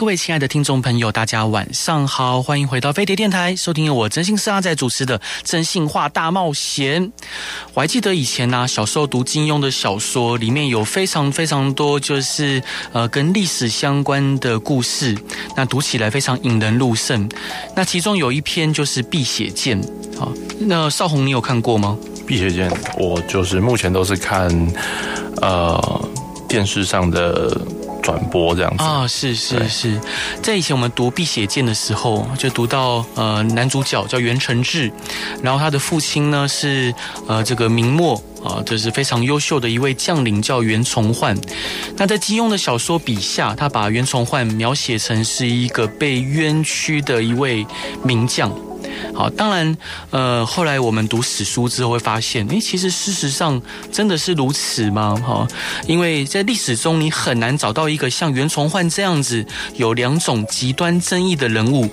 各位亲爱的听众朋友，大家晚上好，欢迎回到飞碟电台，收听由我真心师阿仔主持的《真心话大冒险》。我还记得以前呢、小时候读金庸的小说，里面有非常非常多就是呃跟历史相关的故事，那读起来非常引人入胜。那其中有一篇就是《碧血剑》，好，那少红你有看过吗？《碧血剑》，我就是目前都是看呃电视上的。转播这样子啊，是是是，在以前我们读《碧血剑》的时候，就读到呃男主角叫袁承志，然后他的父亲呢是呃这个明末啊，就是非常优秀的一位将领叫袁崇焕。那在金庸的小说笔下，他把袁崇焕描写成是一个被冤屈的一位名将。好，当然，呃，后来我们读史书之后会发现，诶，其实事实上真的是如此吗？哈，因为在历史中你很难找到一个像袁崇焕这样子有两种极端争议的人物。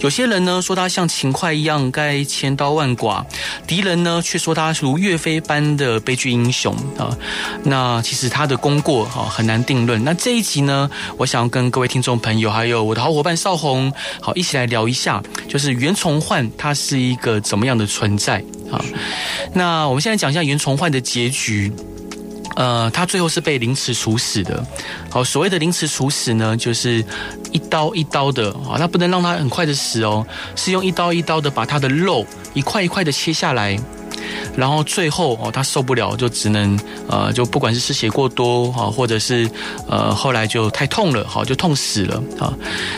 有些人呢说他像秦桧一样该千刀万剐，敌人呢却说他如岳飞般的悲剧英雄啊。那其实他的功过哈很难定论。那这一集呢，我想要跟各位听众朋友还有我的好伙伴少红，好一起来聊一下，就是袁崇焕。它是一个怎么样的存在啊？那我们现在讲一下袁崇焕的结局。呃，他最后是被凌迟处死的。好，所谓的凌迟处死呢，就是一刀一刀的啊，那不能让他很快的死哦，是用一刀一刀的把他的肉一块一块的切下来。然后最后哦，他受不了，就只能呃，就不管是失血过多哈，或者是呃后来就太痛了，好就痛死了啊。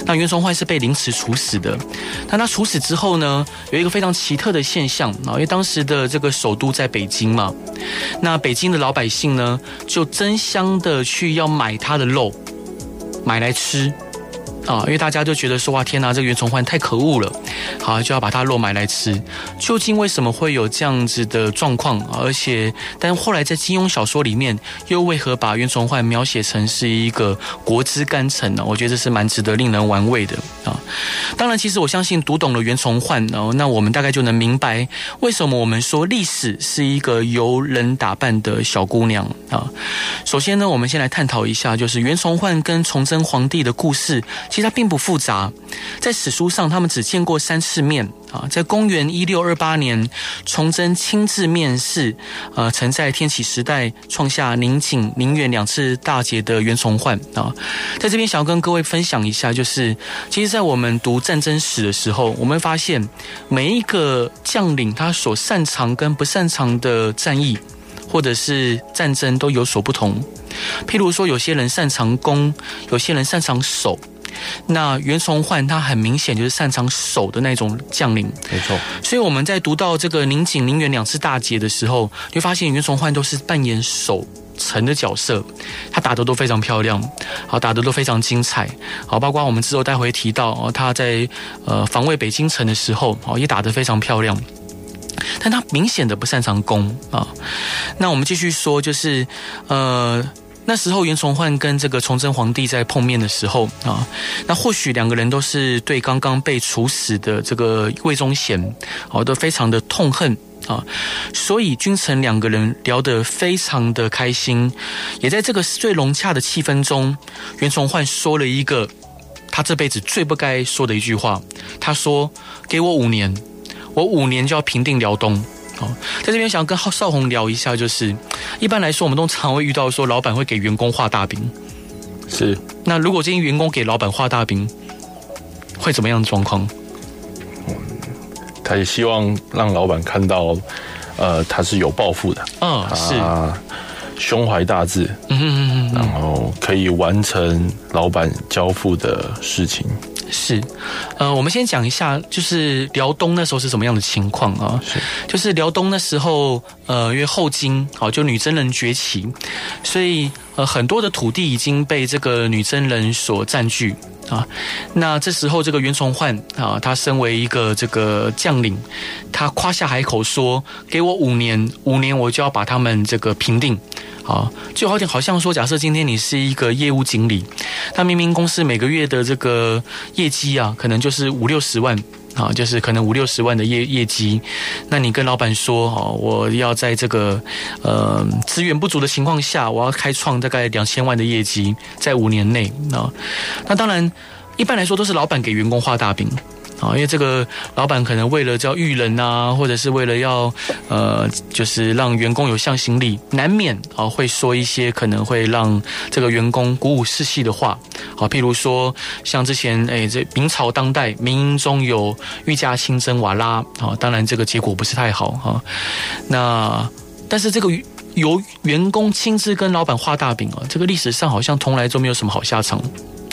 那袁崇焕是被凌迟处死的。但他处死之后呢，有一个非常奇特的现象啊，因为当时的这个首都在北京嘛，那北京的老百姓呢，就争相的去要买他的肉，买来吃。啊，因为大家就觉得说哇，天哪，这个袁崇焕太可恶了，好，就要把他肉买来吃。究竟为什么会有这样子的状况？而且，但后来在金庸小说里面，又为何把袁崇焕描写成是一个国之干臣呢？我觉得这是蛮值得令人玩味的啊。当然，其实我相信读懂了袁崇焕，然哦，那我们大概就能明白为什么我们说历史是一个由人打扮的小姑娘啊。首先呢，我们先来探讨一下，就是袁崇焕跟崇祯皇帝的故事。其实它并不复杂，在史书上他们只见过三次面啊。在公元一六二八年，崇祯亲自面试，呃，曾在天启时代创下宁锦、宁远两次大捷的袁崇焕啊。在这边想要跟各位分享一下，就是其实，在我们读战争史的时候，我们发现每一个将领他所擅长跟不擅长的战役或者是战争都有所不同。譬如说，有些人擅长攻，有些人擅长守。那袁崇焕他很明显就是擅长守的那种将领，没错。所以我们在读到这个宁景、宁远两次大捷的时候，就发现袁崇焕都是扮演守城的角色，他打得都非常漂亮，好，打得都非常精彩，好，包括我们之后待会提到哦，他在呃防卫北京城的时候，哦，也打得非常漂亮，但他明显的不擅长攻啊。那我们继续说，就是呃。那时候袁崇焕跟这个崇祯皇帝在碰面的时候啊，那或许两个人都是对刚刚被处死的这个魏忠贤哦都非常的痛恨啊，所以君臣两个人聊得非常的开心，也在这个最融洽的气氛中，袁崇焕说了一个他这辈子最不该说的一句话，他说：“给我五年，我五年就要平定辽东。”哦，在这边想要跟少红聊一下，就是一般来说，我们都常会遇到说，老板会给员工画大饼。是，那如果这些员工给老板画大饼，会怎么样的状况？嗯，他也希望让老板看到，呃，他是有抱负的，嗯，是，胸怀大志，嗯嗯嗯，然后可以完成老板交付的事情。是，呃，我们先讲一下，就是辽东那时候是什么样的情况啊？是，就是辽东那时候，呃，因为后金，好，就女真人崛起，所以呃，很多的土地已经被这个女真人所占据啊。那这时候，这个袁崇焕啊，他身为一个这个将领，他夸下海口说：“给我五年，五年我就要把他们这个平定。”啊，就好像好像说，假设今天你是一个业务经理，他明明公司每个月的这个业绩啊，可能就是五六十万。啊，就是可能五六十万的业业绩，那你跟老板说，哦，我要在这个呃资源不足的情况下，我要开创大概两千万的业绩，在五年内啊，那当然一般来说都是老板给员工画大饼。啊，因为这个老板可能为了叫育人啊，或者是为了要呃，就是让员工有向心力，难免啊会说一些可能会让这个员工鼓舞士气的话。好，譬如说像之前哎，这明朝当代明英中有御驾亲征瓦拉啊，当然这个结果不是太好哈。那但是这个由员工亲自跟老板画大饼啊，这个历史上好像从来都没有什么好下场。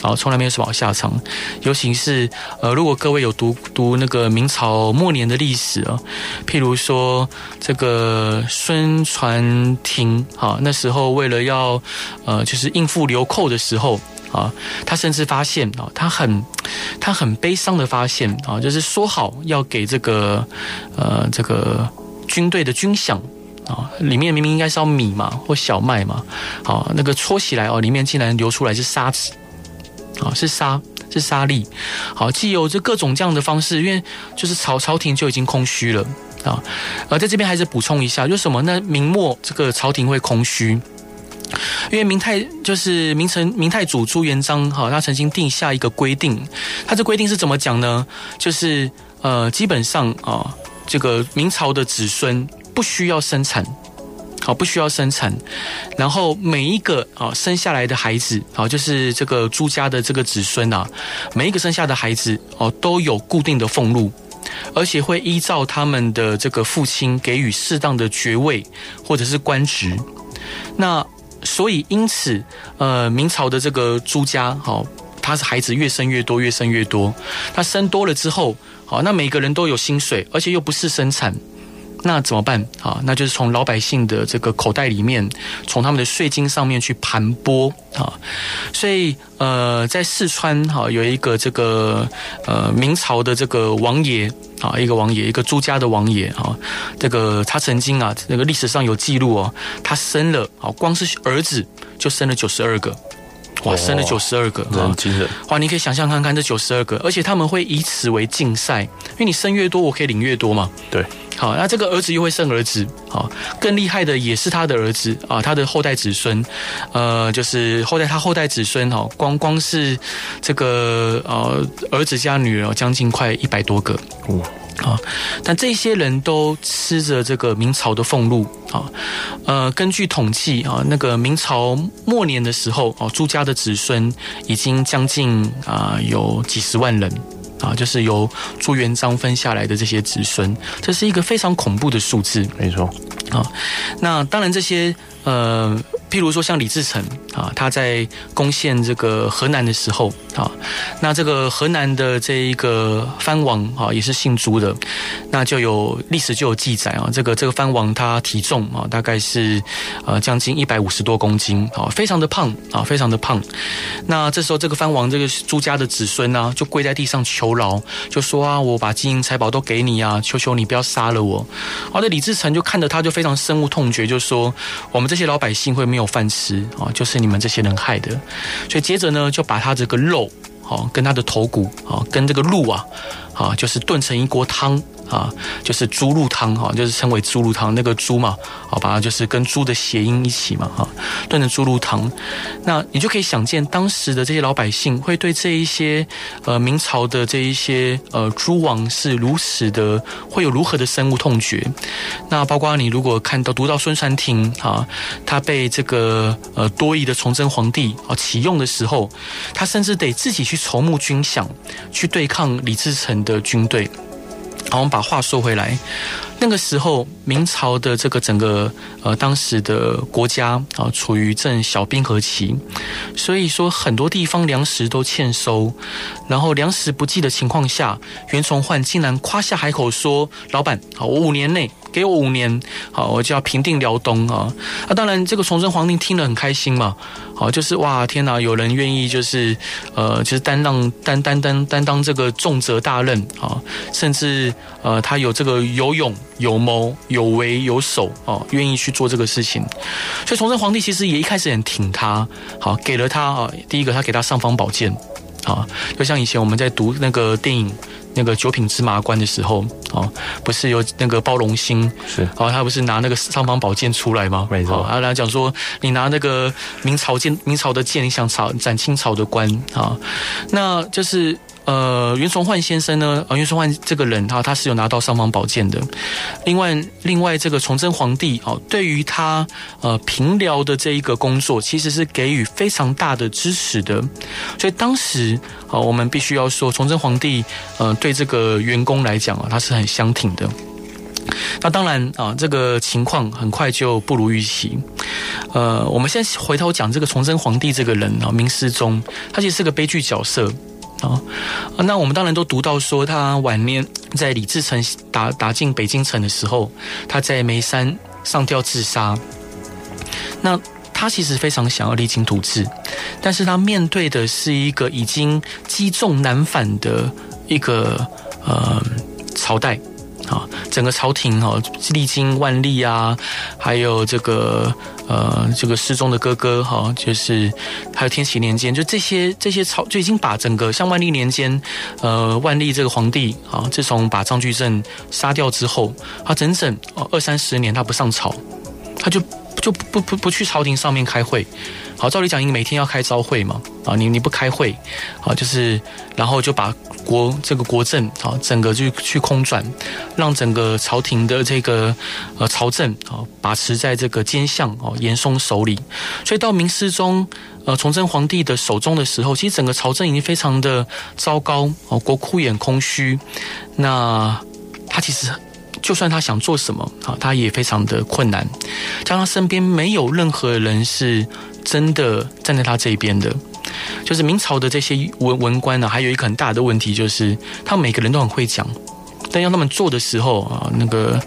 啊，从来没有什么好下场，尤其是呃，如果各位有读读那个明朝末年的历史啊，譬如说这个孙传庭啊，那时候为了要呃，就是应付流寇的时候啊，他甚至发现啊，他很他很悲伤的发现啊，就是说好要给这个呃这个军队的军饷啊，里面明明应该是要米嘛或小麦嘛，好，那个戳起来哦，里面竟然流出来是沙子。啊，是沙，是沙粒。好，既有这各种这样的方式，因为就是朝朝廷就已经空虚了啊。而在这边还是补充一下，就什么？那明末这个朝廷会空虚，因为明太就是明成明太祖朱元璋哈，他曾经定下一个规定，他这规定是怎么讲呢？就是呃，基本上啊，这个明朝的子孙不需要生产。好，不需要生产，然后每一个啊生下来的孩子，好，就是这个朱家的这个子孙啊，每一个生下的孩子哦，都有固定的俸禄，而且会依照他们的这个父亲给予适当的爵位或者是官职。那所以因此，呃，明朝的这个朱家，好，他是孩子越生越多，越生越多。他生多了之后，好，那每个人都有薪水，而且又不是生产。那怎么办啊？那就是从老百姓的这个口袋里面，从他们的税金上面去盘剥啊。所以呃，在四川哈有一个这个呃明朝的这个王爷啊，一个王爷，一个朱家的王爷啊，这个他曾经啊，那个历史上有记录哦，他生了啊，光是儿子就生了九十二个，哇，生了九十二个，很惊人。哇，你可以想象看看这九十二个，而且他们会以此为竞赛，因为你生越多，我可以领越多嘛。对。好，那这个儿子又会生儿子，好，更厉害的也是他的儿子啊，他的后代子孙，呃，就是后代他后代子孙哈，光光是这个呃儿子加女儿，将近快一百多个，哇，啊，但这些人都吃着这个明朝的俸禄啊，呃，根据统计啊，那个明朝末年的时候，哦，朱家的子孙已经将近啊有几十万人。啊，就是由朱元璋分下来的这些子孙，这是一个非常恐怖的数字。没错，啊，那当然这些呃。譬如说像李自成啊，他在攻陷这个河南的时候啊，那这个河南的这一个藩王啊，也是姓朱的，那就有历史就有记载啊，这个这个藩王他体重啊，大概是呃将近一百五十多公斤啊，非常的胖啊，非常的胖。那这时候这个藩王这个朱家的子孙呢，就跪在地上求饶，就说啊，我把金银财宝都给你啊，求求你不要杀了我。好的，李自成就看着他就非常深恶痛绝，就说我们这些老百姓会没有。饭吃啊，就是你们这些人害的。所以接着呢，就把他这个肉，啊，跟他的头骨，啊，跟这个鹿啊，啊，就是炖成一锅汤。啊，就是猪鹿汤哈，就是称为猪鹿汤，那个猪嘛，好，把它就是跟猪的谐音一起嘛，哈，炖的猪鹿汤。那你就可以想见，当时的这些老百姓会对这一些呃明朝的这一些呃诸王是如此的，会有如何的深恶痛绝。那包括你如果看到读到孙传庭啊，他被这个呃多疑的崇祯皇帝啊启用的时候，他甚至得自己去筹募军饷，去对抗李自成的军队。好，我们把话说回来，那个时候明朝的这个整个呃当时的国家啊，处于正小冰河期，所以说很多地方粮食都欠收，然后粮食不济的情况下，袁崇焕竟然夸下海口说：“老板，好，我五年内给我五年，好，我就要平定辽东。啊。那当然，这个崇祯皇帝听了很开心嘛，好，就是哇，天哪，有人愿意就是呃，就是担当担担担担当这个重责大任。啊，甚至呃，他有这个有勇有谋有为有守哦，愿意去做这个事情。所以崇祯皇帝其实也一开始很挺他，好，给了他啊，第一个他给他尚方宝剑。啊，就像以前我们在读那个电影那个《九品芝麻官》的时候，哦，不是有那个包龙星是，然后他不是拿那个尚方宝剑出来吗？没错，啊，然后讲说你拿那个明朝剑，明朝的剑，你想斩斩清朝的官啊，那就是。呃，袁崇焕先生呢？呃，袁崇焕这个人哈，他是有拿到尚方宝剑的。另外，另外这个崇祯皇帝哦，对于他呃平辽的这一个工作，其实是给予非常大的支持的。所以当时啊，我们必须要说，崇祯皇帝呃对这个员工来讲啊，他是很相挺的。那当然啊，这个情况很快就不如预期。呃，我们现在回头讲这个崇祯皇帝这个人啊，明思宗，他其实是个悲剧角色。啊，那我们当然都读到说，他晚年在李自成打打进北京城的时候，他在眉山上吊自杀。那他其实非常想要励精图治，但是他面对的是一个已经积重难返的一个呃朝代。啊，整个朝廷哈历经万历啊，还有这个呃这个世宗的哥哥哈，就是还有天启年间，就这些这些朝就已经把整个像万历年间，呃万历这个皇帝啊，自从把张居正杀掉之后，他整整二三十年他不上朝，他就就不不不去朝廷上面开会。好，照理讲，你每天要开朝会嘛？啊，你你不开会，啊，就是然后就把国这个国政啊，整个就去空转，让整个朝廷的这个呃朝政啊，把持在这个奸相哦严嵩手里。所以到明世宗呃崇祯皇帝的手中的时候，其实整个朝政已经非常的糟糕哦，国库也空虚。那他其实就算他想做什么啊，他也非常的困难，加上身边没有任何人是。真的站在他这一边的，就是明朝的这些文文官呢，还有一个很大的问题，就是他们每个人都很会讲，但要他们做的时候啊，那个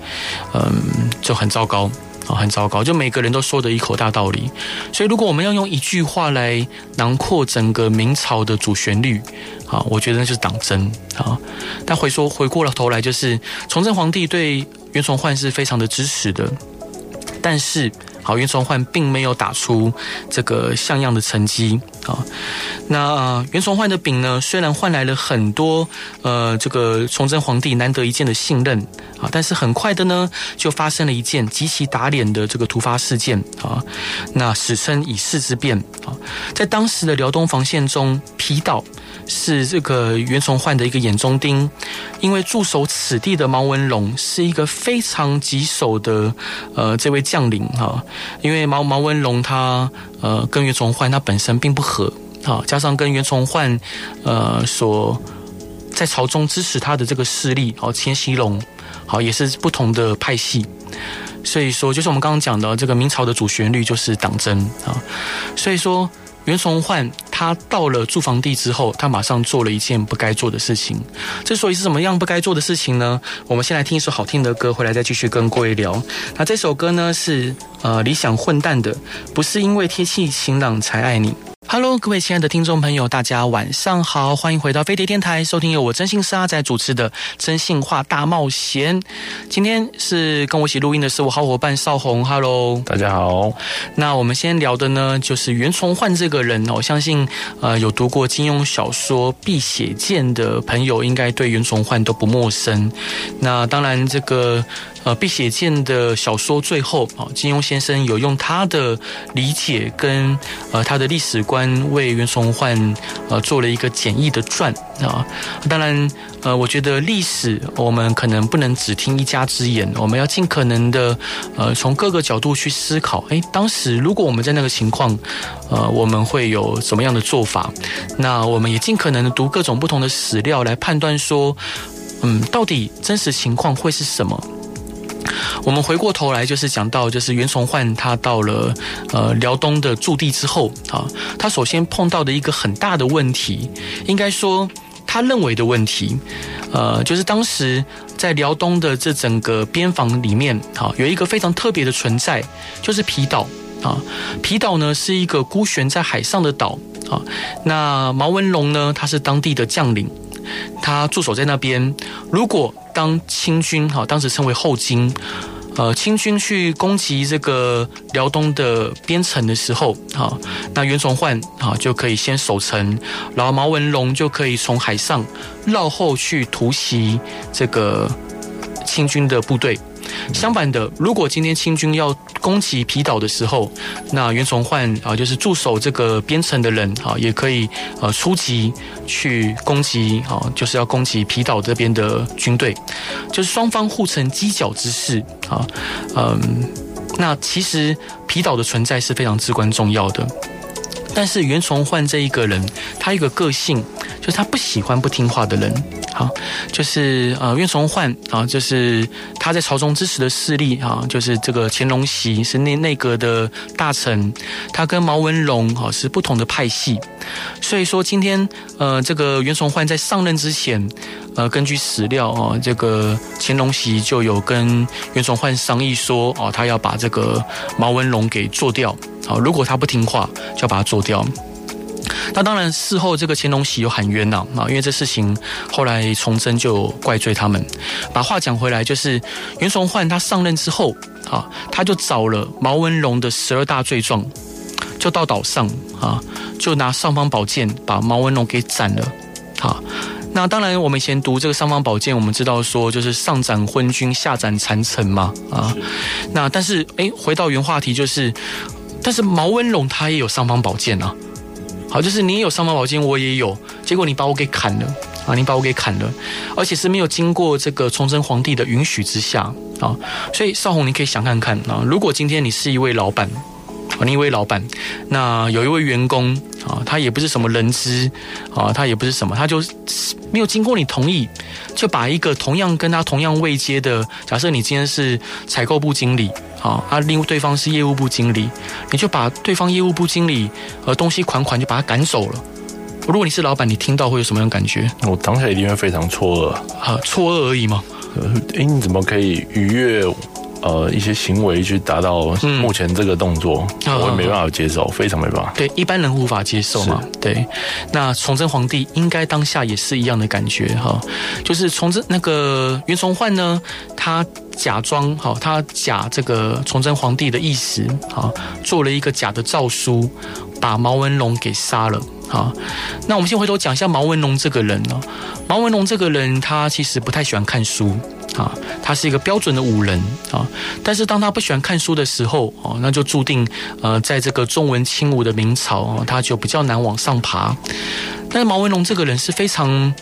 嗯就很糟糕啊，很糟糕，就每个人都说的一口大道理。所以，如果我们要用一句话来囊括整个明朝的主旋律啊，我觉得那就是党争啊。但回说回过了头来，就是崇祯皇帝对袁崇焕是非常的支持的，但是。好，袁崇焕并没有打出这个像样的成绩啊。那袁崇焕的饼呢，虽然换来了很多呃，这个崇祯皇帝难得一见的信任啊，但是很快的呢，就发生了一件极其打脸的这个突发事件啊。那史称以弑之变啊，在当时的辽东防线中，皮岛。是这个袁崇焕的一个眼中钉，因为驻守此地的毛文龙是一个非常棘手的呃这位将领哈，因为毛毛文龙他呃跟袁崇焕他本身并不合啊，加上跟袁崇焕呃所在朝中支持他的这个势力哦，钱锡龙好也是不同的派系，所以说就是我们刚刚讲的这个明朝的主旋律就是党争啊，所以说。袁崇焕他到了住房地之后，他马上做了一件不该做的事情。之所以是什么样不该做的事情呢？我们先来听一首好听的歌，回来再继续跟各位聊。那这首歌呢是呃理想混蛋的，不是因为天气晴朗才爱你。Hello，各位亲爱的听众朋友，大家晚上好，欢迎回到飞碟电台，收听由我真心是阿仔主持的《真性话大冒险》。今天是跟我一起录音的是我好伙伴少红，Hello，大家好。那我们先聊的呢，就是袁崇焕这个人哦，我相信呃有读过金庸小说《碧血剑》的朋友，应该对袁崇焕都不陌生。那当然这个。呃，《碧血剑》的小说最后啊，金庸先生有用他的理解跟呃他的历史观为袁崇焕呃做了一个简易的传啊。当然，呃，我觉得历史我们可能不能只听一家之言，我们要尽可能的呃从各个角度去思考。诶，当时如果我们在那个情况，呃，我们会有什么样的做法？那我们也尽可能的读各种不同的史料来判断说，嗯，到底真实情况会是什么？我们回过头来，就是讲到，就是袁崇焕他到了呃辽东的驻地之后啊，他首先碰到的一个很大的问题，应该说他认为的问题，呃，就是当时在辽东的这整个边防里面，啊，有一个非常特别的存在，就是皮岛啊。皮岛呢是一个孤悬在海上的岛啊。那毛文龙呢，他是当地的将领，他驻守在那边。如果当清军哈，当时称为后金。呃，清军去攻击这个辽东的边城的时候，哈，那袁崇焕啊就可以先守城，然后毛文龙就可以从海上绕后去突袭这个清军的部队。相反的，如果今天清军要攻击皮岛的时候，那袁崇焕啊，就是驻守这个边城的人啊，也可以呃出击去攻击啊，就是要攻击皮岛这边的军队，就是双方互成犄角之势啊，嗯，那其实皮岛的存在是非常至关重要的，但是袁崇焕这一个人，他一个个性，就是他不喜欢不听话的人。好，就是呃，袁崇焕啊，就是他在朝中支持的势力啊，就是这个乾隆席是内内阁的大臣，他跟毛文龙啊是不同的派系，所以说今天呃，这个袁崇焕在上任之前，呃，根据史料啊，这个乾隆袭就有跟袁崇焕商议说，哦，他要把这个毛文龙给做掉，好，如果他不听话，就要把他做掉。那当然，事后这个乾隆喜有喊冤呐啊，因为这事情后来崇祯就怪罪他们。把话讲回来，就是袁崇焕他上任之后啊，他就找了毛文龙的十二大罪状，就到岛上啊，就拿尚方宝剑把毛文龙给斩了。好，那当然，我们以前读这个尚方宝剑，我们知道说就是上斩昏君，下斩谗臣嘛啊。那但是哎，回到原话题，就是，但是毛文龙他也有尚方宝剑啊。好，就是你有尚方宝剑，我也有，结果你把我给砍了啊！你把我给砍了，而且是没有经过这个崇祯皇帝的允许之下啊！所以少红，你可以想看看啊，如果今天你是一位老板。你一位老板，那有一位员工啊，他也不是什么人资啊，他也不是什么，他就没有经过你同意，就把一个同样跟他同样位阶的，假设你今天是采购部经理啊，啊，另外对方是业务部经理，你就把对方业务部经理呃东西款款就把他赶走了。如果你是老板，你听到会有什么样的感觉？我当下一定会非常错愕啊，错愕而已嘛。哎、欸，你怎么可以逾越？呃，一些行为去达到目前这个动作，嗯、我也没办法接受，非常没办法。对，一般人无法接受嘛。对，那崇祯皇帝应该当下也是一样的感觉哈，就是崇祯那个袁崇焕呢，他假装哈，他假这个崇祯皇帝的意思哈，做了一个假的诏书，把毛文龙给杀了哈。那我们先回头讲一下毛文龙这个人呢，毛文龙这个人他其实不太喜欢看书。啊，他是一个标准的武人啊，但是当他不喜欢看书的时候，哦，那就注定呃，在这个重文轻武的明朝，他就比较难往上爬。但是毛文龙这个人是非常。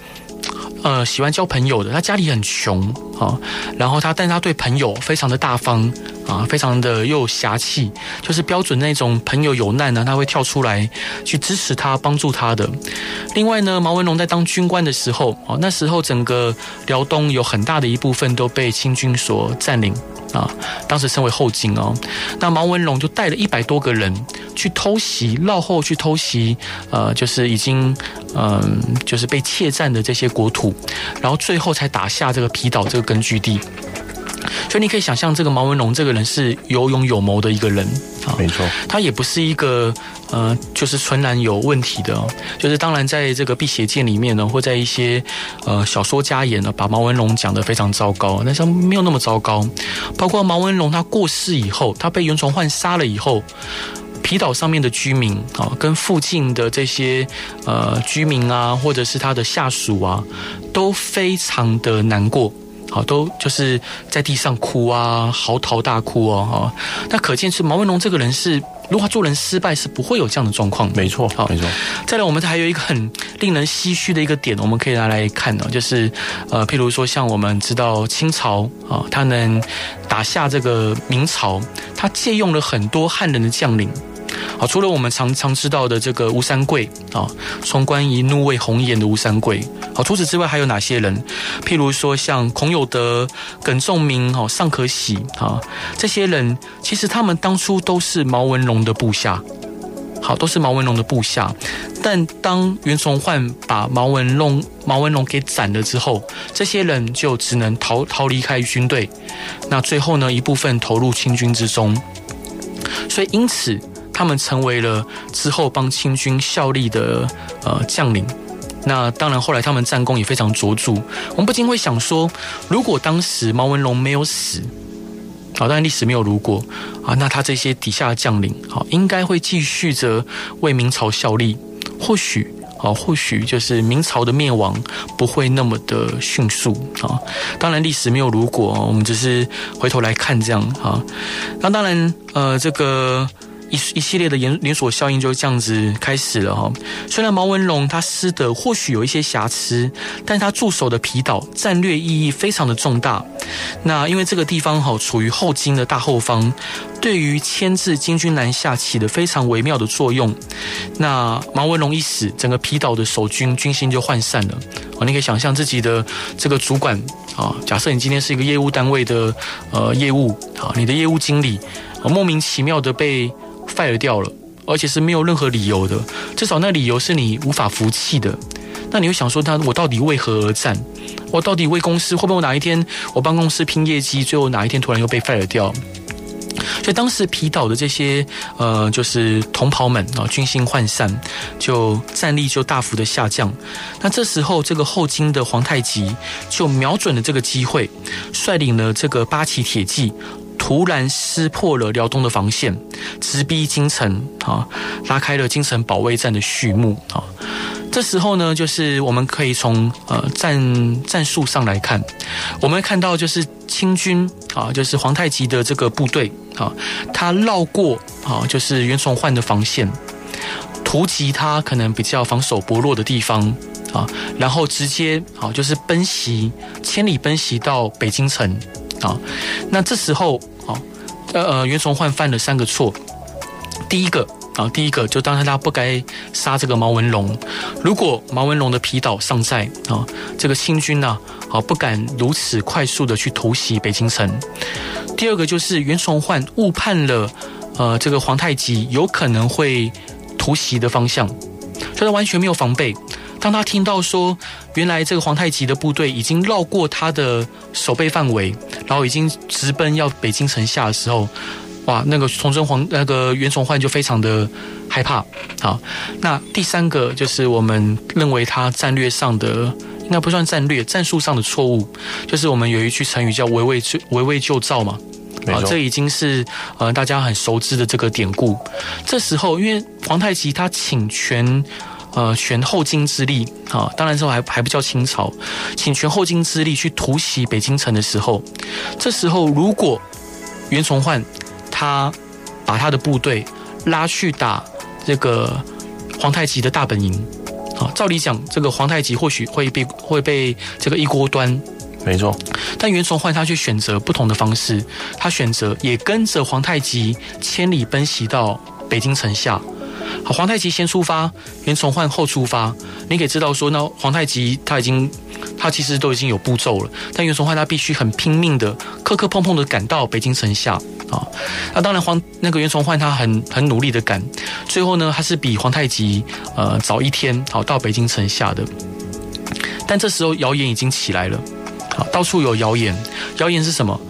呃，喜欢交朋友的，他家里很穷啊，然后他，但他对朋友非常的大方啊，非常的又有侠气，就是标准那种朋友有难呢，他会跳出来去支持他、帮助他的。另外呢，毛文龙在当军官的时候啊，那时候整个辽东有很大的一部分都被清军所占领。啊，当时称为后金哦，那毛文龙就带了一百多个人去偷袭，绕后去偷袭，呃，就是已经嗯、就是被窃占的这些国土，然后最后才打下这个皮岛这个根据地。所以你可以想象，这个毛文龙这个人是有勇有谋的一个人啊，没错，他也不是一个呃，就是纯然有问题的，就是当然在这个《辟邪剑》里面呢，或在一些呃小说家言呢，把毛文龙讲得非常糟糕，但是没有那么糟糕。包括毛文龙他过世以后，他被袁崇焕杀了以后，皮岛上面的居民啊，跟附近的这些呃居民啊，或者是他的下属啊，都非常的难过。好，都就是在地上哭啊，嚎啕大哭哦，哈。那可见是毛文龙这个人是，如果他做人失败，是不会有这样的状况。没错，好，没错。再来，我们还有一个很令人唏嘘的一个点，我们可以拿来看呢，就是呃，譬如说像我们知道清朝啊，他能打下这个明朝，他借用了很多汉人的将领。好，除了我们常常知道的这个吴三桂啊，冲冠一怒为红颜的吴三桂。好，除此之外还有哪些人？譬如说像孔有德、耿仲明、哈尚可喜啊，这些人其实他们当初都是毛文龙的部下。好，都是毛文龙的部下。但当袁崇焕把毛文龙毛文龙给斩了之后，这些人就只能逃逃离开军队。那最后呢，一部分投入清军之中。所以因此，他们成为了之后帮清军效力的呃将领。那当然，后来他们战功也非常卓著。我们不禁会想说，如果当时毛文龙没有死，好，当然历史没有如果啊，那他这些底下的将领，好，应该会继续着为明朝效力。或许啊，或许就是明朝的灭亡不会那么的迅速啊。当然，历史没有如果，我们只是回头来看这样啊。那当然，呃，这个。一一系列的连连锁效应就这样子开始了哈。虽然毛文龙他师德或许有一些瑕疵，但他驻守的皮岛战略意义非常的重大。那因为这个地方哈处于后金的大后方，对于牵制金军南下起了非常微妙的作用。那毛文龙一死，整个皮岛的守军军心就涣散了。啊，你可以想象自己的这个主管啊，假设你今天是一个业务单位的呃业务啊，你的业务经理莫名其妙的被 fire 掉了，而且是没有任何理由的，至少那理由是你无法服气的。那你会想说，他我到底为何而战？我到底为公司会不会哪一天我帮公司拼业绩，最后哪一天突然又被 fire 掉？所以当时皮岛的这些呃，就是同袍们啊，军心涣散，就战力就大幅的下降。那这时候，这个后金的皇太极就瞄准了这个机会，率领了这个八旗铁骑。突然撕破了辽东的防线，直逼京城啊，拉开了京城保卫战的序幕啊。这时候呢，就是我们可以从呃战战术上来看，我们看到就是清军啊，就是皇太极的这个部队啊，他绕过啊，就是袁崇焕的防线，突击他可能比较防守薄弱的地方啊，然后直接啊，就是奔袭，千里奔袭到北京城啊。那这时候。呃呃，袁崇焕犯了三个错。第一个啊，第一个就当时他不该杀这个毛文龙。如果毛文龙的皮岛尚在啊，这个清军呢啊不敢如此快速的去突袭北京城。第二个就是袁崇焕误判了呃这个皇太极有可能会突袭的方向，所以他完全没有防备。当他听到说，原来这个皇太极的部队已经绕过他的守备范围，然后已经直奔要北京城下的时候，哇，那个崇祯皇那个袁崇焕就非常的害怕。好，那第三个就是我们认为他战略上的应该不算战略，战术上的错误，就是我们有一句成语叫围魏救围魏救赵嘛。啊，这已经是呃大家很熟知的这个典故。这时候，因为皇太极他请全。呃，全后金之力啊，当然之后还还不叫清朝，请全后金之力去突袭北京城的时候，这时候如果袁崇焕他把他的部队拉去打这个皇太极的大本营，啊，照理讲，这个皇太极或许会被会被这个一锅端，没错。但袁崇焕他却选择不同的方式，他选择也跟着皇太极千里奔袭到北京城下。好，皇太极先出发，袁崇焕后出发。你可以知道说，那皇太极他已经，他其实都已经有步骤了，但袁崇焕他必须很拼命的、磕磕碰碰的赶到北京城下啊。那当然皇那个袁崇焕他很很努力的赶，最后呢，他是比皇太极呃早一天好到北京城下的。但这时候谣言已经起来了，好，到处有谣言，谣言是什么？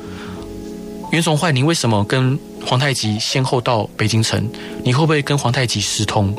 袁崇焕，你为什么跟？皇太极先后到北京城，你会不会跟皇太极私通？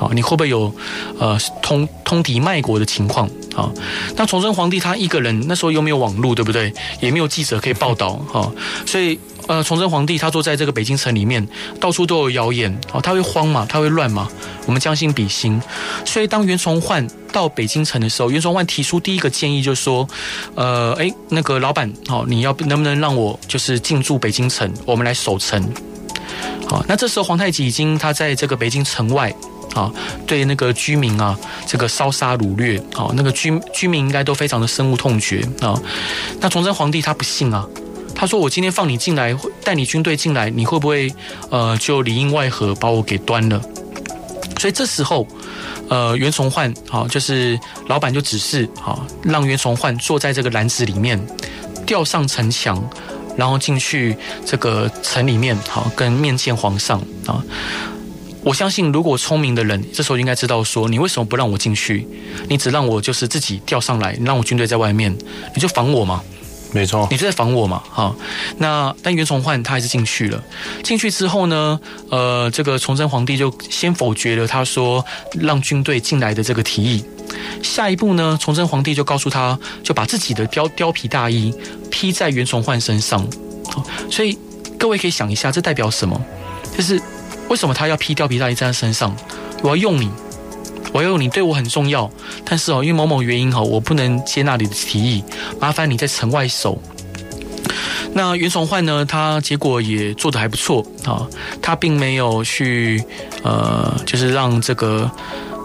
啊，你会不会有呃通通敌卖国的情况？啊，那崇祯皇帝他一个人那时候又没有网络，对不对？也没有记者可以报道，哈，所以呃，崇祯皇帝他坐在这个北京城里面，到处都有谣言，啊，他会慌嘛？他会乱嘛？我们将心比心，所以当袁崇焕到北京城的时候，袁崇焕提出第一个建议就是说，呃，诶，那个老板，好，你要能不能让我就是进驻北京城，我们来守城？好，那这时候皇太极已经他在这个北京城外。啊，对那个居民啊，这个烧杀掳掠，啊，那个居居民应该都非常的深恶痛绝啊。那崇祯皇帝他不信啊，他说：“我今天放你进来，带你军队进来，你会不会呃就里应外合把我给端了？”所以这时候，呃，袁崇焕啊，就是老板就指示啊，让袁崇焕坐在这个篮子里面，吊上城墙，然后进去这个城里面，好跟面见皇上啊。我相信，如果聪明的人这时候应该知道说，你为什么不让我进去？你只让我就是自己吊上来，你让我军队在外面，你就防我吗？没错，你是在防我嘛？哈，那但袁崇焕他还是进去了。进去之后呢，呃，这个崇祯皇帝就先否决了他说让军队进来的这个提议。下一步呢，崇祯皇帝就告诉他，就把自己的貂貂皮大衣披在袁崇焕身上。所以各位可以想一下，这代表什么？就是为什么他要披貂皮大衣在他身上？我要用你。我有你对我很重要，但是哦，因为某某原因哈，我不能接纳你的提议，麻烦你在城外守。那袁崇焕呢，他结果也做得还不错啊，他并没有去呃，就是让这个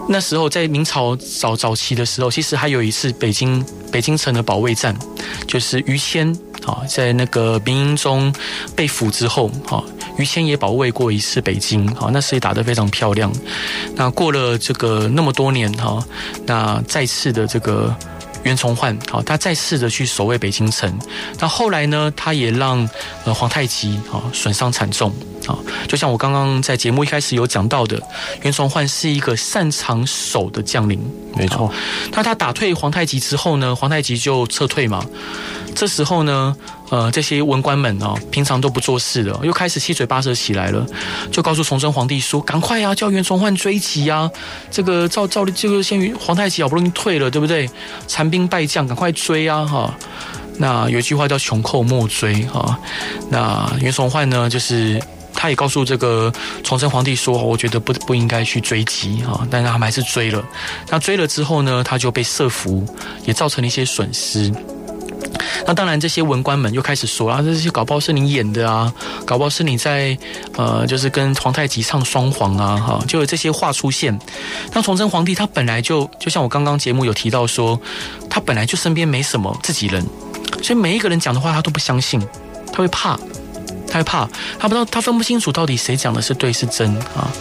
那时候在明朝早早期的时候，其实还有一次北京北京城的保卫战，就是于谦啊，在那个明英宗被俘之后啊。于谦也保卫过一次北京，好，那时也打得非常漂亮。那过了这个那么多年，哈，那再次的这个袁崇焕，好，他再次的去守卫北京城。那后来呢，他也让呃皇太极，啊，损伤惨重，啊，就像我刚刚在节目一开始有讲到的，袁崇焕是一个擅长守的将领，没错。那他打退皇太极之后呢，皇太极就撤退嘛。这时候呢，呃，这些文官们啊，平常都不做事的，又开始七嘴八舌起来了，就告诉崇祯皇帝说：“赶快啊，叫袁崇焕追击啊！这个照照例，这个先皇太极好不容易退了，对不对？残兵败将，赶快追啊！哈，那有一句话叫‘穷寇莫追’哈。那袁崇焕呢，就是他也告诉这个崇祯皇帝说：‘我觉得不不应该去追击哈。’但是他们还是追了。那追了之后呢，他就被设伏，也造成了一些损失。”那当然，这些文官们又开始说啊，这些搞不好是你演的啊，搞不好是你在呃，就是跟皇太极唱双簧啊，哈，就有这些话出现。那崇祯皇帝他本来就就像我刚刚节目有提到说，他本来就身边没什么自己人，所以每一个人讲的话他都不相信，他会怕，他会怕，他不知道，他分不清楚到底谁讲的是对是真啊。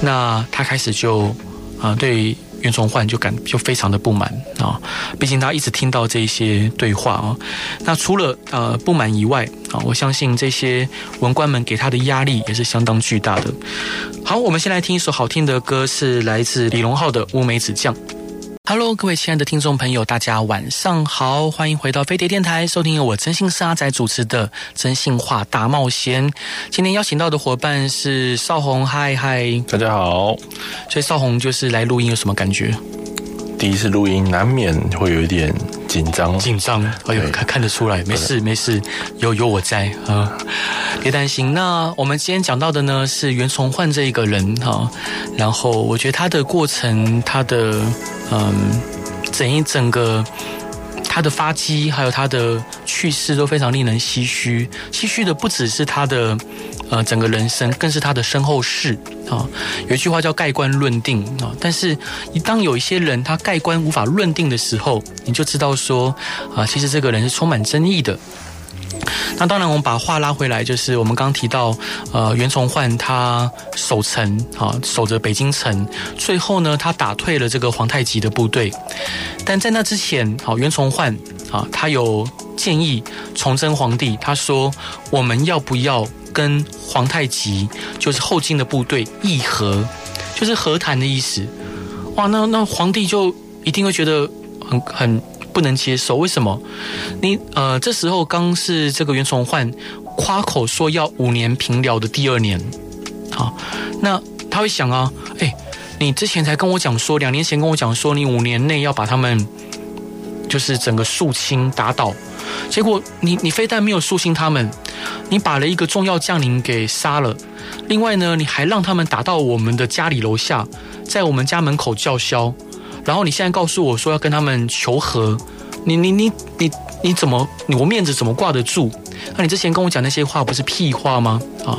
那他开始就啊对。袁崇焕就感就非常的不满啊，毕竟他一直听到这些对话啊。那除了呃不满以外啊，我相信这些文官们给他的压力也是相当巨大的。好，我们先来听一首好听的歌，是来自李荣浩的《乌梅子酱》。Hello，各位亲爱的听众朋友，大家晚上好，欢迎回到飞碟电台，收听由我征信社阿仔主持的《真心话大冒险》。今天邀请到的伙伴是少红，嗨嗨，大家好。所以少红就是来录音有什么感觉？第一次录音难免会有一点紧张，紧张。哎呦，看看得出来，没事没事，有有我在啊，别担心。那我们今天讲到的呢是袁崇焕这一个人哈，然后我觉得他的过程，他的嗯，整一整个他的发迹，还有他的去世都非常令人唏嘘。唏嘘的不只是他的。呃，整个人生更是他的身后事啊。有一句话叫盖棺论定啊，但是一当有一些人他盖棺无法论定的时候，你就知道说啊，其实这个人是充满争议的。那当然，我们把话拉回来，就是我们刚提到，呃，袁崇焕他守城啊，守着北京城，最后呢，他打退了这个皇太极的部队。但在那之前，好，袁崇焕啊，他有建议崇祯皇帝，他说我们要不要？跟皇太极就是后金的部队议和，就是和谈的意思。哇，那那皇帝就一定会觉得很很不能接受。为什么？你呃，这时候刚是这个袁崇焕夸口说要五年平辽的第二年，好，那他会想啊，哎，你之前才跟我讲说，两年前跟我讲说，你五年内要把他们就是整个肃清打倒。结果你你非但没有肃清他们，你把了一个重要将领给杀了，另外呢，你还让他们打到我们的家里楼下，在我们家门口叫嚣，然后你现在告诉我说要跟他们求和，你你你你你怎么我面子怎么挂得住？那你之前跟我讲那些话不是屁话吗？啊，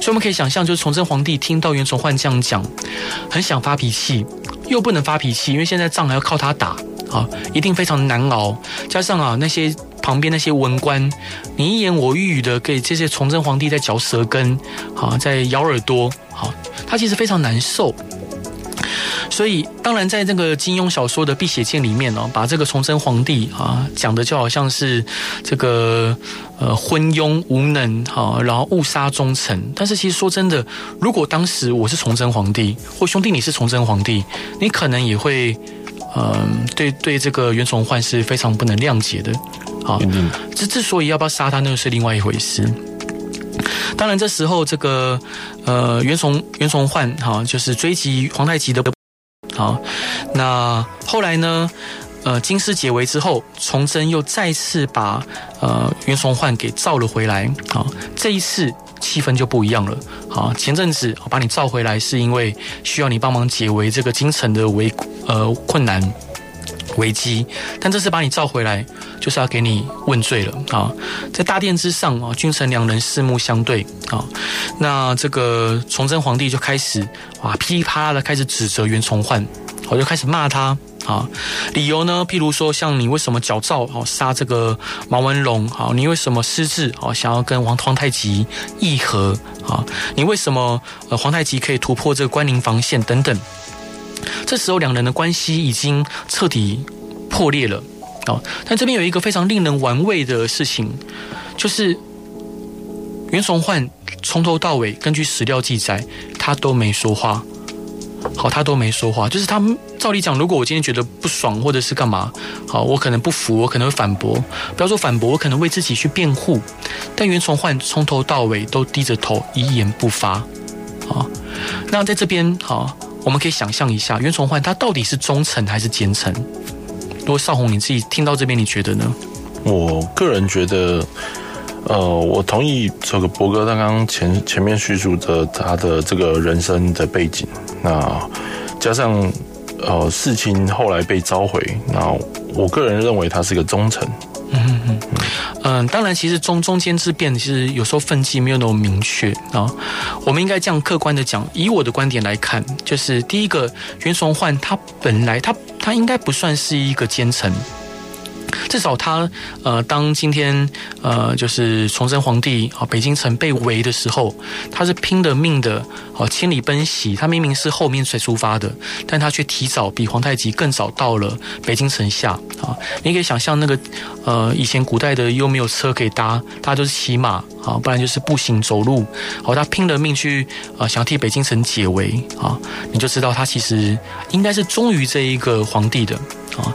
所以我们可以想象，就是崇祯皇帝听到袁崇焕这样讲，很想发脾气，又不能发脾气，因为现在仗还要靠他打。啊，一定非常难熬。加上啊，那些旁边那些文官，你一言我一语的给这些崇祯皇帝在嚼舌根，啊，在咬耳朵，好，他其实非常难受。所以当然在这个金庸小说的《碧血剑》里面哦，把这个崇祯皇帝啊讲的就好像是这个呃昏庸无能哈，然后误杀忠臣。但是其实说真的，如果当时我是崇祯皇帝，或兄弟你是崇祯皇帝，你可能也会嗯、呃、对对这个袁崇焕是非常不能谅解的啊。之之所以要不要杀他，那个是另外一回事。当然，这时候这个呃袁崇袁崇焕哈，就是追击皇太极的。好，那后来呢？呃，金师解围之后，崇祯又再次把呃袁崇焕给召了回来。好，这一次气氛就不一样了。好，前阵子把你召回来，是因为需要你帮忙解围这个京城的围呃困难。危机，但这次把你召回来，就是要给你问罪了啊！在大殿之上啊，君臣两人四目相对啊，那这个崇祯皇帝就开始哇噼里啪啦的开始指责袁崇焕，我就开始骂他啊，理由呢，譬如说像你为什么矫诏哦杀这个毛文龙啊，你为什么私自哦想要跟皇皇太极议和啊，你为什么呃皇太极可以突破这个关宁防线等等。这时候两人的关系已经彻底破裂了啊！但这边有一个非常令人玩味的事情，就是袁崇焕从头到尾根据史料记载，他都没说话。好，他都没说话，就是他照理讲，如果我今天觉得不爽或者是干嘛，好，我可能不服，我可能会反驳。不要说反驳，我可能为自己去辩护。但袁崇焕从头到尾都低着头，一言不发。好，那在这边好。我们可以想象一下，袁崇焕他到底是忠臣还是奸臣？如果少红你自己听到这边，你觉得呢？我个人觉得，呃，我同意这个博哥刚刚前前面叙述的他的这个人生的背景，那加上呃事情后来被召回，那我个人认为他是个忠臣。嗯嗯嗯，嗯当然，其实中中间之变，其实有时候分际没有那么明确啊。我们应该这样客观的讲，以我的观点来看，就是第一个，袁崇焕他本来他他应该不算是一个奸臣。至少他呃，当今天呃，就是崇祯皇帝啊，北京城被围的时候，他是拼了命的哦，千里奔袭。他明明是后面才出发的，但他却提早比皇太极更早到了北京城下啊。你可以想象那个呃，以前古代的又没有车可以搭，大家都是骑马啊，不然就是步行走路。好，他拼了命去啊，想替北京城解围啊，你就知道他其实应该是忠于这一个皇帝的。啊，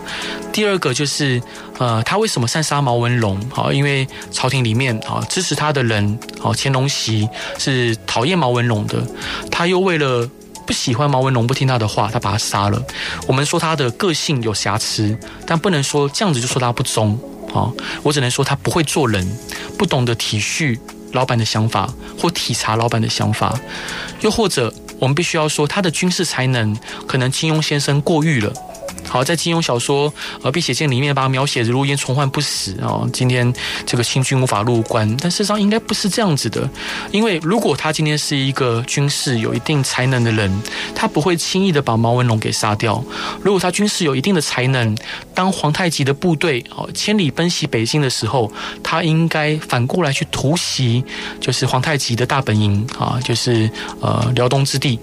第二个就是，呃，他为什么擅杀毛文龙？啊，因为朝廷里面啊支持他的人，啊，乾隆席是讨厌毛文龙的，他又为了不喜欢毛文龙，不听他的话，他把他杀了。我们说他的个性有瑕疵，但不能说这样子就说他不忠。啊，我只能说他不会做人，不懂得体恤老板的想法，或体察老板的想法，又或者我们必须要说他的军事才能，可能金庸先生过誉了。好，在金庸小说《呃碧血剑》里面，把它描写如烟重焕不死哦，今天这个清军无法入关，但事实上应该不是这样子的，因为如果他今天是一个军事有一定才能的人，他不会轻易的把毛文龙给杀掉。如果他军事有一定的才能，当皇太极的部队哦千里奔袭北京的时候，他应该反过来去突袭，就是皇太极的大本营啊，就是呃辽东之地。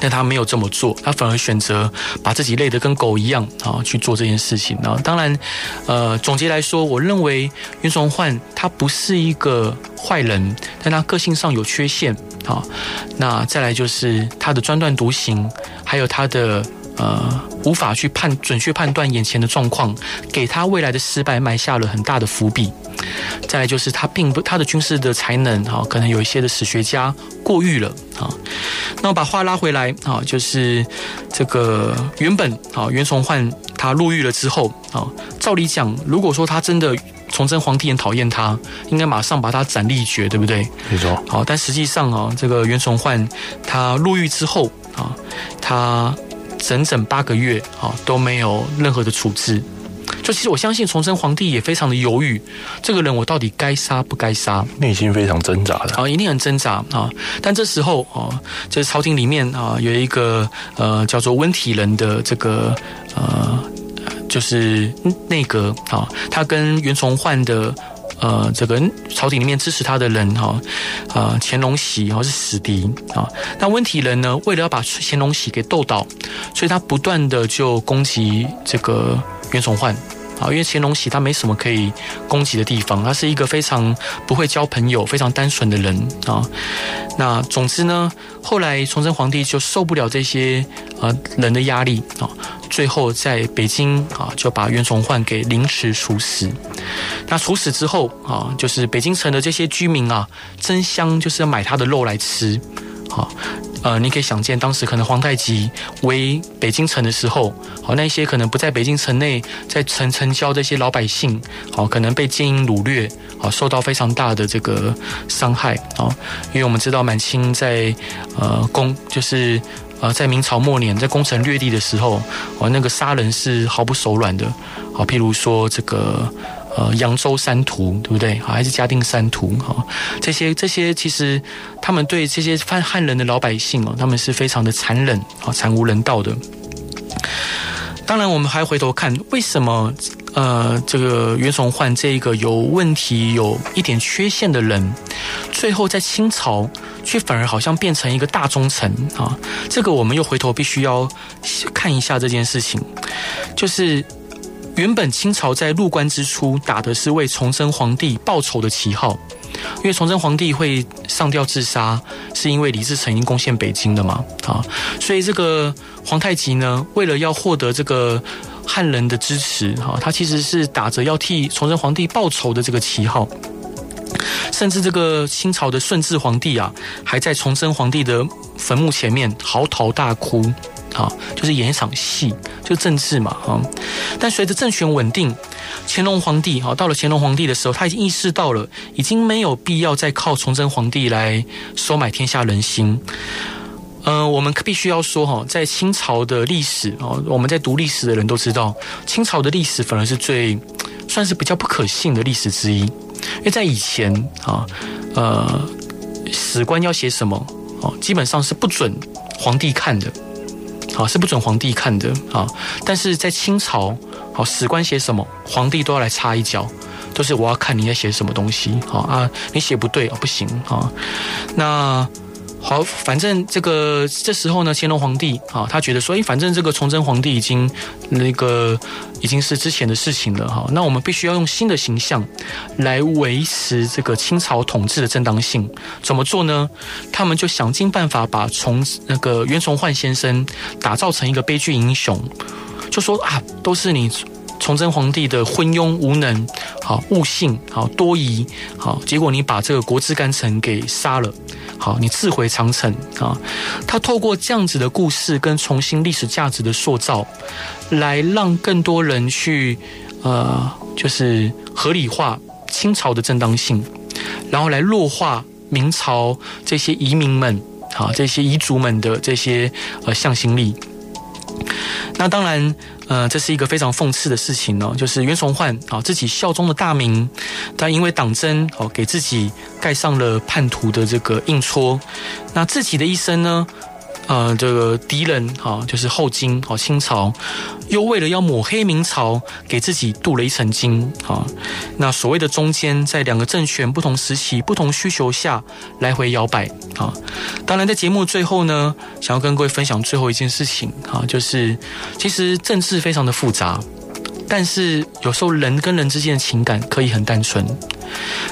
但他没有这么做，他反而选择把自己累得跟狗一样啊去做这件事情。然后，当然，呃，总结来说，我认为袁崇焕他不是一个坏人，但他个性上有缺陷啊。那再来就是他的专断独行，还有他的。呃，无法去判准确判断眼前的状况，给他未来的失败埋下了很大的伏笔。再来就是他并不他的军事的才能啊，可能有一些的史学家过誉了啊。那我把话拉回来啊，就是这个原本啊，袁崇焕他入狱了之后啊，照理讲，如果说他真的崇祯皇帝很讨厌他，应该马上把他斩立决，对不对？没错。好，但实际上啊，这个袁崇焕他入狱之后啊，他。整整八个月啊，都没有任何的处置。就其实我相信崇祯皇帝也非常的犹豫，这个人我到底该杀不该杀？内心非常挣扎的啊，一定很挣扎啊。但这时候啊，就是朝廷里面啊有一个呃叫做温体仁的这个呃就是内阁啊，他跟袁崇焕的呃，这个朝廷里面支持他的人哈，呃，乾隆喜哈是死敌啊。那温体仁呢，为了要把乾隆喜给斗倒，所以他不断的就攻击这个袁崇焕。啊，因为乾隆喜他没什么可以攻击的地方，他是一个非常不会交朋友、非常单纯的人啊。那总之呢，后来崇祯皇帝就受不了这些呃人的压力啊，最后在北京啊就把袁崇焕给凌迟处死。那处死之后啊，就是北京城的这些居民啊，争相就是要买他的肉来吃，好。呃，你可以想见，当时可能皇太极围北京城的时候，好，那些可能不在北京城内，在城城郊这些老百姓，好，可能被奸淫掳掠，好，受到非常大的这个伤害啊。因为我们知道满清在呃攻，就是呃在明朝末年在攻城略地的时候，哦，那个杀人是毫不手软的，好，譬如说这个。呃，扬州三屠，对不对？好，还是嘉定三屠，哈，这些这些其实他们对这些犯汉人的老百姓哦，他们是非常的残忍啊，惨无人道的。当然，我们还回头看，为什么呃，这个袁崇焕这一个有问题、有一点缺陷的人，最后在清朝却反而好像变成一个大忠臣啊？这个我们又回头必须要看一下这件事情，就是。原本清朝在入关之初打的是为崇祯皇帝报仇的旗号，因为崇祯皇帝会上吊自杀，是因为李自成已经攻陷北京了嘛，啊，所以这个皇太极呢，为了要获得这个汉人的支持，哈，他其实是打着要替崇祯皇帝报仇的这个旗号，甚至这个清朝的顺治皇帝啊，还在崇祯皇帝的坟墓前面嚎啕大哭。啊，就是演一场戏，就政治嘛，哈。但随着政权稳定，乾隆皇帝哈，到了乾隆皇帝的时候，他已经意识到了，已经没有必要再靠崇祯皇帝来收买天下人心。呃，我们必须要说哈，在清朝的历史啊，我们在读历史的人都知道，清朝的历史反而是最算是比较不可信的历史之一，因为在以前啊，呃，史官要写什么哦，基本上是不准皇帝看的。啊，是不准皇帝看的啊！但是在清朝，好史官写什么，皇帝都要来插一脚，都是我要看你在写什么东西。好啊，你写不对啊，不行啊。那。好，反正这个这时候呢，乾隆皇帝啊，他觉得说，哎，反正这个崇祯皇帝已经那个已经是之前的事情了哈，那我们必须要用新的形象来维持这个清朝统治的正当性。怎么做呢？他们就想尽办法把崇那个袁崇焕先生打造成一个悲剧英雄，就说啊，都是你。崇祯皇帝的昏庸无能，好悟性，好多疑，好结果你把这个国之干臣给杀了，好你自毁长城啊！他透过这样子的故事跟重新历史价值的塑造，来让更多人去呃，就是合理化清朝的正当性，然后来弱化明朝这些遗民们，好这些遗族们的这些呃向心力。那当然。呃，这是一个非常讽刺的事情呢，就是袁崇焕啊，自己效忠的大明，但因为党争哦，给自己盖上了叛徒的这个印戳，那自己的一生呢？呃，这个敌人哈，就是后金哦，清朝又为了要抹黑明朝，给自己镀了一层金啊。那所谓的中间，在两个政权不同时期、不同需求下来回摇摆啊。当然，在节目最后呢，想要跟各位分享最后一件事情啊，就是其实政治非常的复杂，但是有时候人跟人之间的情感可以很单纯。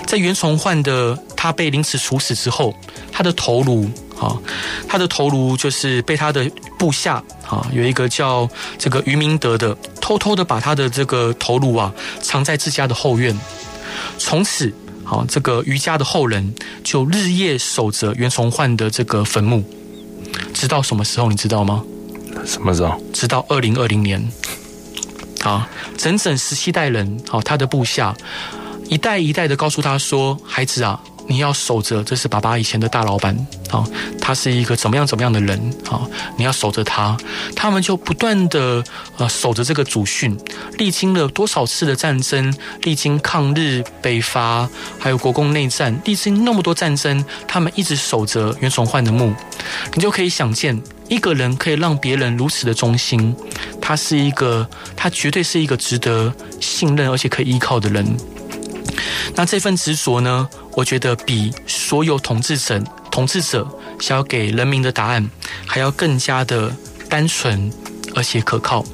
在袁崇焕的他被凌迟处死之后，他的头颅。啊，他的头颅就是被他的部下啊，有一个叫这个于明德的，偷偷的把他的这个头颅啊藏在自家的后院。从此，啊，这个于家的后人就日夜守着袁崇焕的这个坟墓，直到什么时候？你知道吗？什么时候？直到二零二零年。啊，整整十七代人，好，他的部下一代一代的告诉他说：“孩子啊。”你要守着，这是爸爸以前的大老板啊，他是一个怎么样怎么样的人啊？你要守着他，他们就不断的呃守着这个祖训，历经了多少次的战争，历经抗日、北伐，还有国共内战，历经那么多战争，他们一直守着袁崇焕的墓，你就可以想见，一个人可以让别人如此的忠心，他是一个，他绝对是一个值得信任而且可以依靠的人。那这份执着呢，我觉得比所有统治者统治者想要给人民的答案还要更加的单纯而且可靠。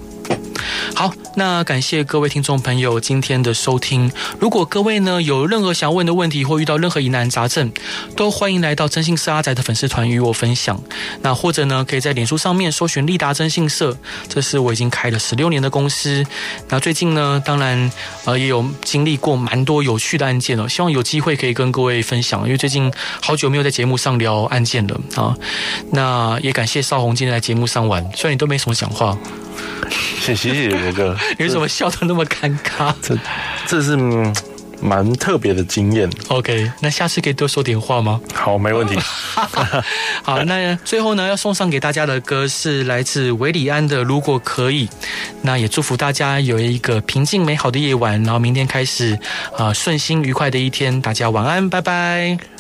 好，那感谢各位听众朋友今天的收听。如果各位呢有任何想问的问题，或遇到任何疑难杂症，都欢迎来到征信社阿宅的粉丝团与我分享。那或者呢，可以在脸书上面搜寻立达征信社，这是我已经开了十六年的公司。那最近呢，当然呃也有经历过蛮多有趣的案件了，希望有机会可以跟各位分享。因为最近好久没有在节目上聊案件了啊。那也感谢少红今天来节目上玩，虽然你都没什么讲话。谢谢谢博哥，你为什么笑得那么尴尬？这这是蛮特别的经验。OK，那下次可以多说点话吗？好，没问题。好，那最后呢，要送上给大家的歌是来自韦礼安的《如果可以》。那也祝福大家有一个平静美好的夜晚，然后明天开始啊，顺心愉快的一天。大家晚安，拜拜。